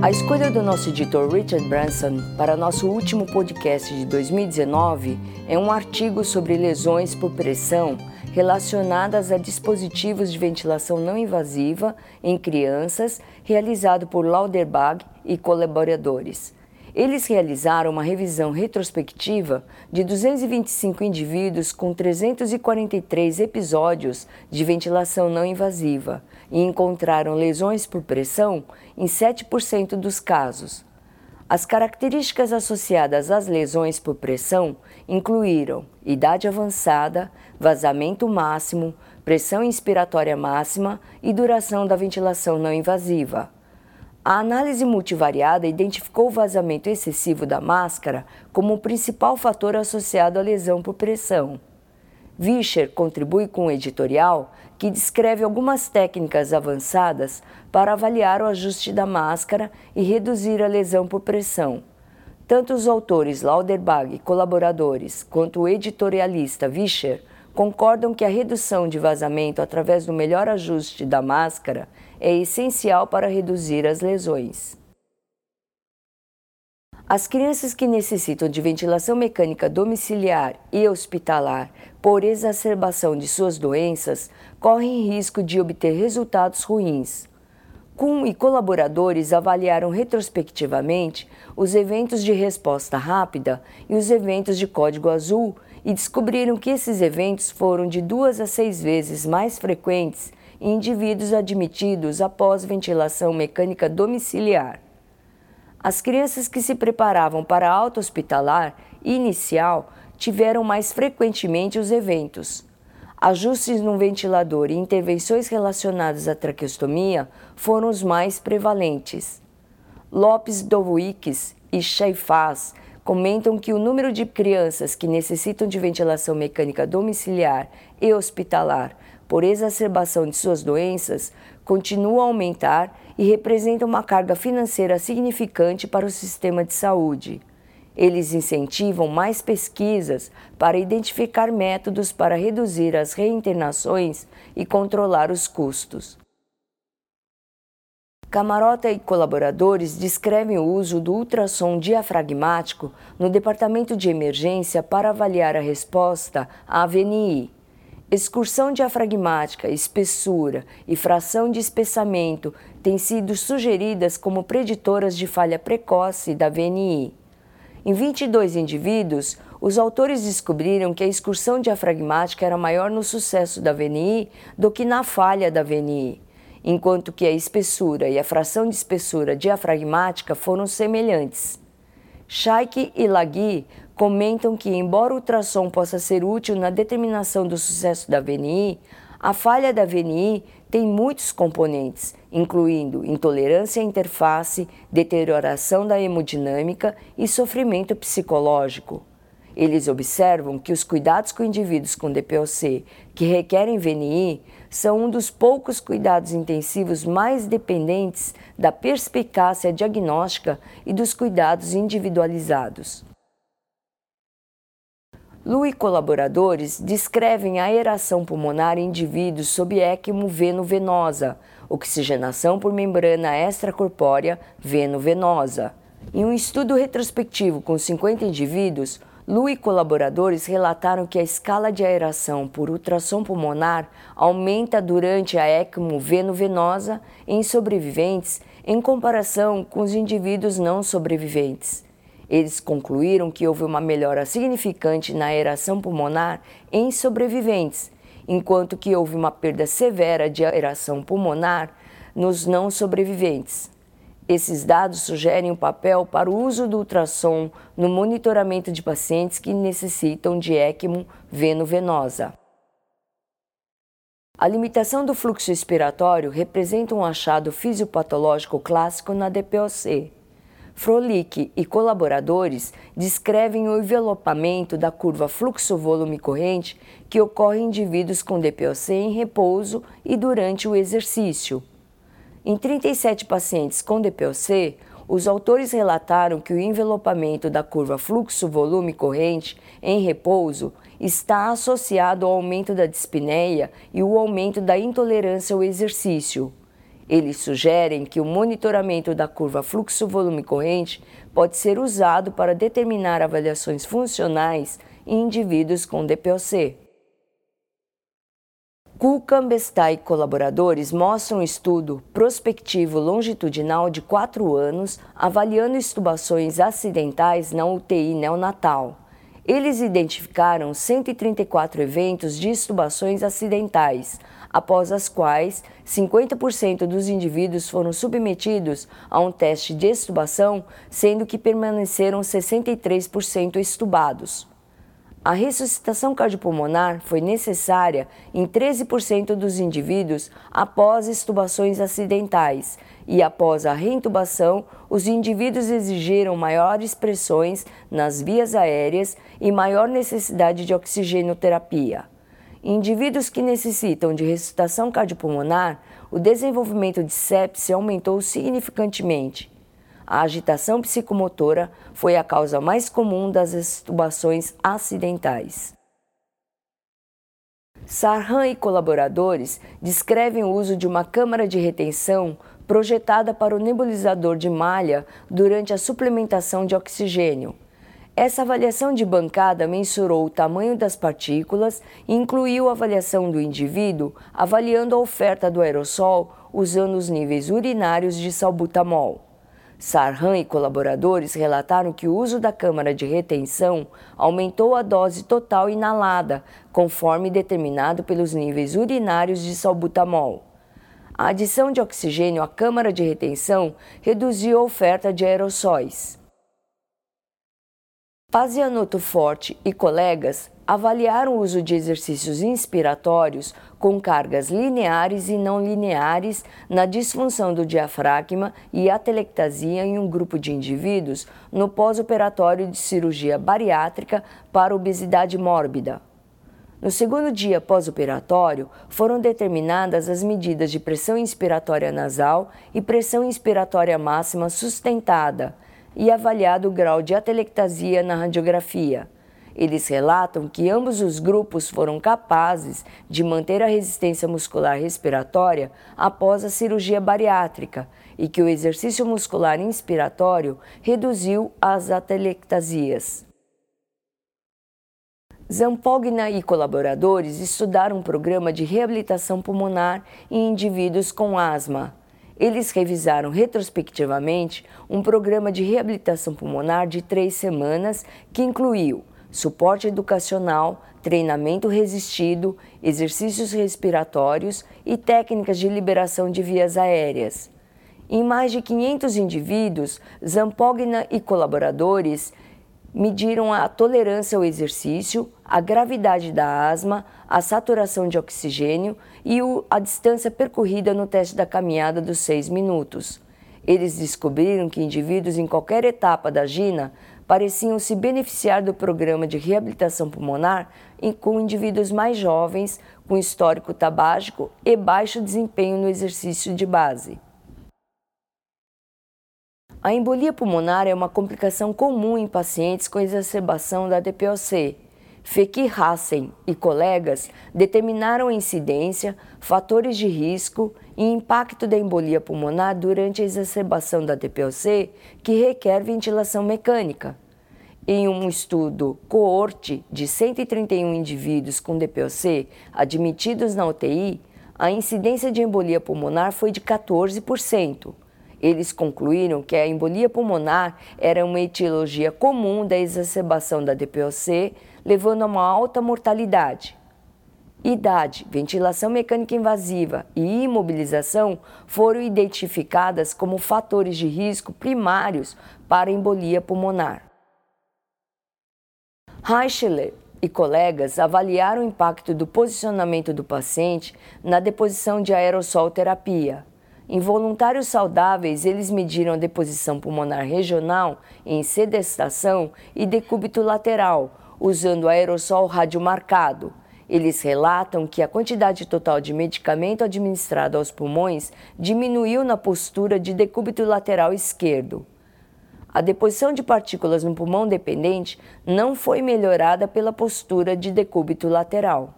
A escolha do nosso editor Richard Branson para nosso último podcast de 2019 é um artigo sobre lesões por pressão relacionadas a dispositivos de ventilação não invasiva em crianças, realizado por Lauderbach e colaboradores. Eles realizaram uma revisão retrospectiva de 225 indivíduos com 343 episódios de ventilação não invasiva e encontraram lesões por pressão em 7% dos casos. As características associadas às lesões por pressão incluíram idade avançada, vazamento máximo, pressão inspiratória máxima e duração da ventilação não invasiva. A análise multivariada identificou o vazamento excessivo da máscara como o principal fator associado à lesão por pressão. Vischer contribui com um editorial que descreve algumas técnicas avançadas para avaliar o ajuste da máscara e reduzir a lesão por pressão. Tanto os autores Lauderbach e colaboradores, quanto o editorialista Vischer concordam que a redução de vazamento através do melhor ajuste da máscara é essencial para reduzir as lesões. As crianças que necessitam de ventilação mecânica domiciliar e hospitalar por exacerbação de suas doenças correm risco de obter resultados ruins. Kuhn e colaboradores avaliaram retrospectivamente os eventos de resposta rápida e os eventos de código azul e descobriram que esses eventos foram de duas a seis vezes mais frequentes em indivíduos admitidos após ventilação mecânica domiciliar. As crianças que se preparavam para a alta hospitalar inicial tiveram mais frequentemente os eventos. Ajustes no ventilador e intervenções relacionadas à traqueostomia foram os mais prevalentes. Lopes Dovuiques e Chaifaz comentam que o número de crianças que necessitam de ventilação mecânica domiciliar e hospitalar por exacerbação de suas doenças continua a aumentar e representa uma carga financeira significante para o sistema de saúde. Eles incentivam mais pesquisas para identificar métodos para reduzir as reinternações e controlar os custos. Camarota e colaboradores descrevem o uso do ultrassom diafragmático no departamento de emergência para avaliar a resposta à VNI, Excursão diafragmática, espessura e fração de espessamento têm sido sugeridas como preditoras de falha precoce da VNI. Em 22 indivíduos, os autores descobriram que a excursão diafragmática era maior no sucesso da VNI do que na falha da VNI, enquanto que a espessura e a fração de espessura diafragmática foram semelhantes. Shaik e Lagui comentam que, embora o ultrassom possa ser útil na determinação do sucesso da VNI, a falha da VNI tem muitos componentes, incluindo intolerância à interface, deterioração da hemodinâmica e sofrimento psicológico. Eles observam que os cuidados com indivíduos com DPOC que requerem VNI são um dos poucos cuidados intensivos mais dependentes da perspicácia diagnóstica e dos cuidados individualizados. Lu e colaboradores descrevem a aeração pulmonar em indivíduos sob ECMO veno-venosa, oxigenação por membrana extracorpórea veno-venosa. Em um estudo retrospectivo com 50 indivíduos, Lu e colaboradores relataram que a escala de aeração por ultrassom pulmonar aumenta durante a ECMO veno-venosa em sobreviventes em comparação com os indivíduos não sobreviventes. Eles concluíram que houve uma melhora significante na aeração pulmonar em sobreviventes, enquanto que houve uma perda severa de aeração pulmonar nos não sobreviventes. Esses dados sugerem um papel para o uso do ultrassom no monitoramento de pacientes que necessitam de ECMO veno-venosa. A limitação do fluxo expiratório representa um achado fisiopatológico clássico na DPOC. Frolic e colaboradores descrevem o envelopamento da curva fluxo-volume corrente que ocorre em indivíduos com DPOC em repouso e durante o exercício. Em 37 pacientes com DPOC, os autores relataram que o envelopamento da curva fluxo-volume corrente em repouso está associado ao aumento da dispneia e o aumento da intolerância ao exercício. Eles sugerem que o monitoramento da curva fluxo-volume corrente pode ser usado para determinar avaliações funcionais em indivíduos com DPOC. Kulkambestai e colaboradores mostram um estudo prospectivo longitudinal de quatro anos avaliando estubações acidentais na UTI neonatal. Eles identificaram 134 eventos de estubações acidentais, após as quais 50% dos indivíduos foram submetidos a um teste de estubação, sendo que permaneceram 63% estubados. A ressuscitação cardiopulmonar foi necessária em 13% dos indivíduos após estubações acidentais e após a reintubação, os indivíduos exigiram maiores pressões nas vias aéreas e maior necessidade de oxigenoterapia. Indivíduos que necessitam de ressuscitação cardiopulmonar, o desenvolvimento de sepse aumentou significantemente a agitação psicomotora foi a causa mais comum das extubações acidentais. Sarhan e colaboradores descrevem o uso de uma câmara de retenção projetada para o nebulizador de malha durante a suplementação de oxigênio. Essa avaliação de bancada mensurou o tamanho das partículas e incluiu a avaliação do indivíduo avaliando a oferta do aerossol usando os níveis urinários de salbutamol. Sarhan e colaboradores relataram que o uso da câmara de retenção aumentou a dose total inalada, conforme determinado pelos níveis urinários de salbutamol. A adição de oxigênio à câmara de retenção reduziu a oferta de aerossóis. Pazianotto Forte e colegas avaliaram o uso de exercícios inspiratórios com cargas lineares e não lineares na disfunção do diafragma e atelectasia em um grupo de indivíduos no pós-operatório de cirurgia bariátrica para obesidade mórbida. No segundo dia pós-operatório, foram determinadas as medidas de pressão inspiratória nasal e pressão inspiratória máxima sustentada e avaliado o grau de atelectasia na radiografia. Eles relatam que ambos os grupos foram capazes de manter a resistência muscular respiratória após a cirurgia bariátrica e que o exercício muscular inspiratório reduziu as atelectasias. Zampogna e colaboradores estudaram um programa de reabilitação pulmonar em indivíduos com asma. Eles revisaram retrospectivamente um programa de reabilitação pulmonar de três semanas que incluiu suporte educacional, treinamento resistido, exercícios respiratórios e técnicas de liberação de vias aéreas. Em mais de 500 indivíduos, Zampogna e colaboradores mediram a tolerância ao exercício, a gravidade da asma, a saturação de oxigênio e a distância percorrida no teste da caminhada dos seis minutos. Eles descobriram que indivíduos em qualquer etapa da GINA pareciam se beneficiar do programa de reabilitação pulmonar com indivíduos mais jovens, com histórico tabágico e baixo desempenho no exercício de base. A embolia pulmonar é uma complicação comum em pacientes com exacerbação da DPOC. Fekir Hassen e colegas determinaram a incidência, fatores de risco e impacto da embolia pulmonar durante a exacerbação da DPOC, que requer ventilação mecânica. Em um estudo coorte de 131 indivíduos com DPOC admitidos na UTI, a incidência de embolia pulmonar foi de 14%. Eles concluíram que a embolia pulmonar era uma etiologia comum da exacerbação da DPOC, levando a uma alta mortalidade. Idade, ventilação mecânica invasiva e imobilização foram identificadas como fatores de risco primários para embolia pulmonar. Reichler e colegas avaliaram o impacto do posicionamento do paciente na deposição de aerossol terapia. Em voluntários saudáveis, eles mediram a deposição pulmonar regional em sedestação e decúbito lateral, usando aerossol radiomarcado. Eles relatam que a quantidade total de medicamento administrado aos pulmões diminuiu na postura de decúbito lateral esquerdo. A deposição de partículas no pulmão dependente não foi melhorada pela postura de decúbito lateral.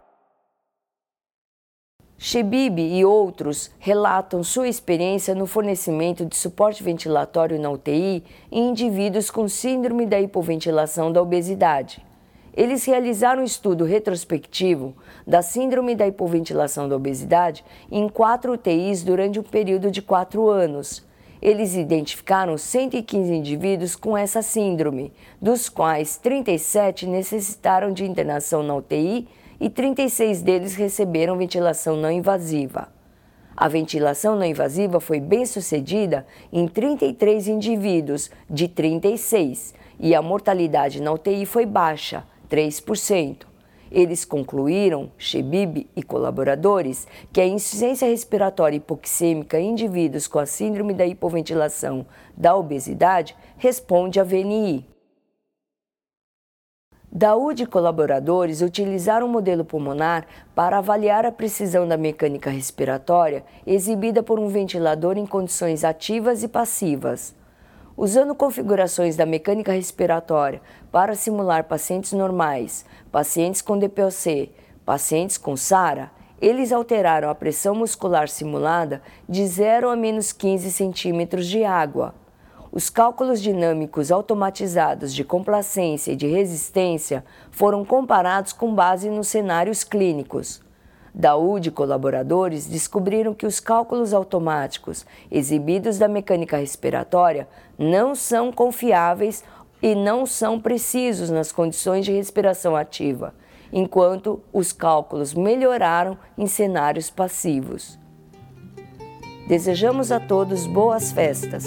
Shebib e outros relatam sua experiência no fornecimento de suporte ventilatório na UTI em indivíduos com síndrome da hipoventilação da obesidade. Eles realizaram um estudo retrospectivo da síndrome da hipoventilação da obesidade em quatro UTIs durante um período de quatro anos. Eles identificaram 115 indivíduos com essa síndrome, dos quais 37 necessitaram de internação na UTI e 36 deles receberam ventilação não invasiva. A ventilação não invasiva foi bem sucedida em 33 indivíduos de 36 e a mortalidade na UTI foi baixa, 3%. Eles concluíram, Shebib e colaboradores, que a insuficiência respiratória hipoxêmica em indivíduos com a síndrome da hipoventilação da obesidade responde à VNI. Daúde e colaboradores utilizaram o modelo pulmonar para avaliar a precisão da mecânica respiratória exibida por um ventilador em condições ativas e passivas. Usando configurações da mecânica respiratória para simular pacientes normais, pacientes com DPOC, pacientes com SARA, eles alteraram a pressão muscular simulada de 0 a menos 15 centímetros de água. Os cálculos dinâmicos automatizados de complacência e de resistência foram comparados com base nos cenários clínicos. Daúde e colaboradores descobriram que os cálculos automáticos exibidos da mecânica respiratória não são confiáveis e não são precisos nas condições de respiração ativa, enquanto os cálculos melhoraram em cenários passivos. Desejamos a todos boas festas.